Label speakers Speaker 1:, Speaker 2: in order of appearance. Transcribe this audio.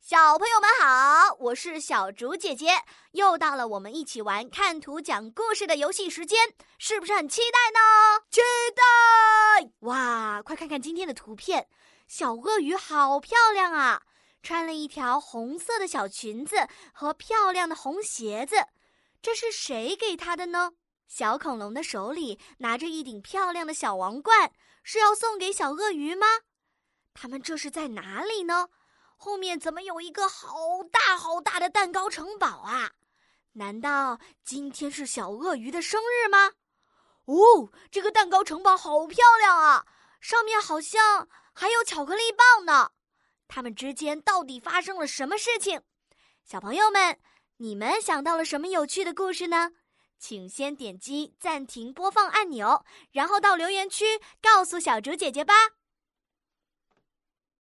Speaker 1: 小朋友们好，我是小竹姐姐，又到了我们一起玩看图讲故事的游戏时间，是不是很期待呢？
Speaker 2: 期待！
Speaker 1: 哇，快看看今天的图片，小鳄鱼好漂亮啊，穿了一条红色的小裙子和漂亮的红鞋子，这是谁给它的呢？小恐龙的手里拿着一顶漂亮的小王冠，是要送给小鳄鱼吗？他们这是在哪里呢？后面怎么有一个好大好大的蛋糕城堡啊？难道今天是小鳄鱼的生日吗？哦，这个蛋糕城堡好漂亮啊！上面好像还有巧克力棒呢。他们之间到底发生了什么事情？小朋友们，你们想到了什么有趣的故事呢？请先点击暂停播放按钮，然后到留言区告诉小竹姐姐吧。